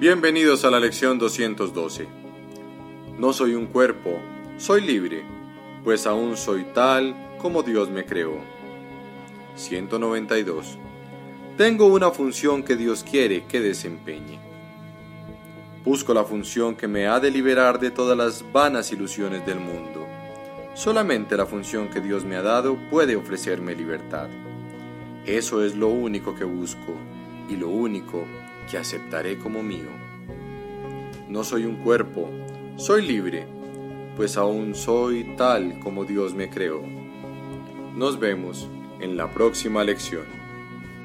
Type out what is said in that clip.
Bienvenidos a la lección 212. No soy un cuerpo, soy libre, pues aún soy tal como Dios me creó. 192. Tengo una función que Dios quiere que desempeñe. Busco la función que me ha de liberar de todas las vanas ilusiones del mundo. Solamente la función que Dios me ha dado puede ofrecerme libertad. Eso es lo único que busco y lo único que aceptaré como mío. No soy un cuerpo, soy libre, pues aún soy tal como Dios me creó. Nos vemos en la próxima lección.